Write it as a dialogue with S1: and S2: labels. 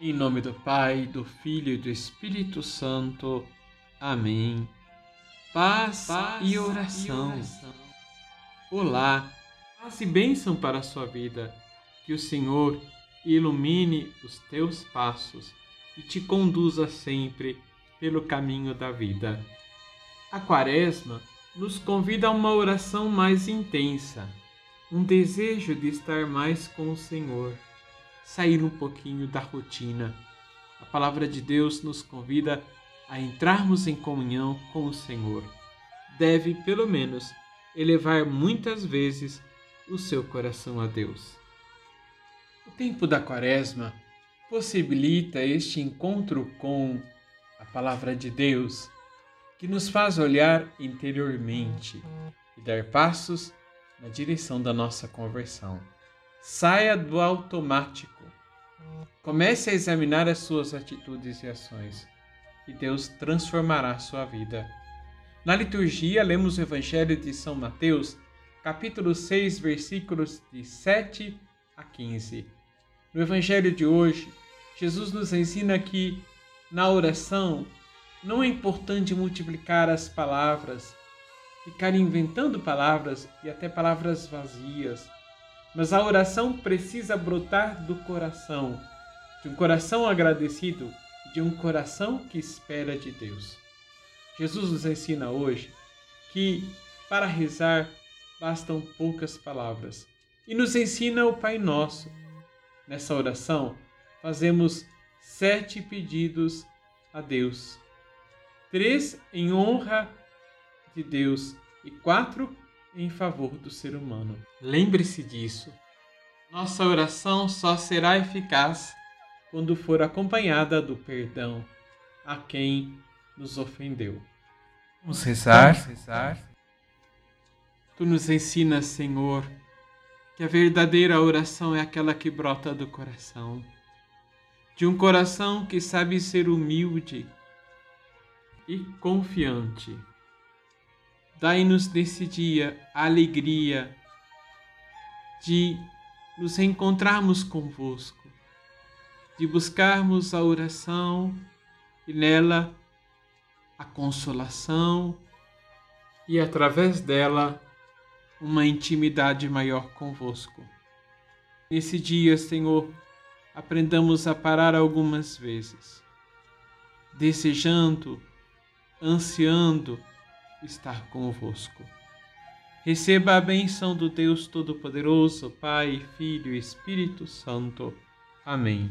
S1: Em nome do Pai, do Filho e do Espírito Santo. Amém. Paz, paz e, oração. e oração. Olá, paz e bênção para a sua vida. Que o Senhor ilumine os teus passos e te conduza sempre pelo caminho da vida. A Quaresma nos convida a uma oração mais intensa, um desejo de estar mais com o Senhor sair um pouquinho da rotina. A palavra de Deus nos convida a entrarmos em comunhão com o Senhor. Deve, pelo menos, elevar muitas vezes o seu coração a Deus. O tempo da Quaresma possibilita este encontro com a palavra de Deus, que nos faz olhar interiormente e dar passos na direção da nossa conversão. Saia do automático. Comece a examinar as suas atitudes e ações, e Deus transformará sua vida. Na liturgia, lemos o Evangelho de São Mateus, capítulo 6, versículos de 7 a 15. No Evangelho de hoje, Jesus nos ensina que, na oração, não é importante multiplicar as palavras, ficar inventando palavras e até palavras vazias mas a oração precisa brotar do coração, de um coração agradecido de um coração que espera de Deus. Jesus nos ensina hoje que para rezar bastam poucas palavras e nos ensina o Pai Nosso. Nessa oração, fazemos sete pedidos a Deus: três em honra de Deus e quatro em favor do ser humano. Lembre-se disso. Nossa oração só será eficaz quando for acompanhada do perdão a quem nos ofendeu.
S2: Vamos rezar. Vamos rezar.
S1: Tu nos ensinas, Senhor, que a verdadeira oração é aquela que brota do coração, de um coração que sabe ser humilde e confiante. Dai-nos nesse dia a alegria de nos encontrarmos convosco, de buscarmos a oração e nela a consolação e através dela uma intimidade maior convosco. Nesse dia, Senhor, aprendamos a parar algumas vezes, desejando, ansiando, estar convosco. Receba a benção do Deus Todo-Poderoso, Pai, Filho e Espírito Santo. Amém.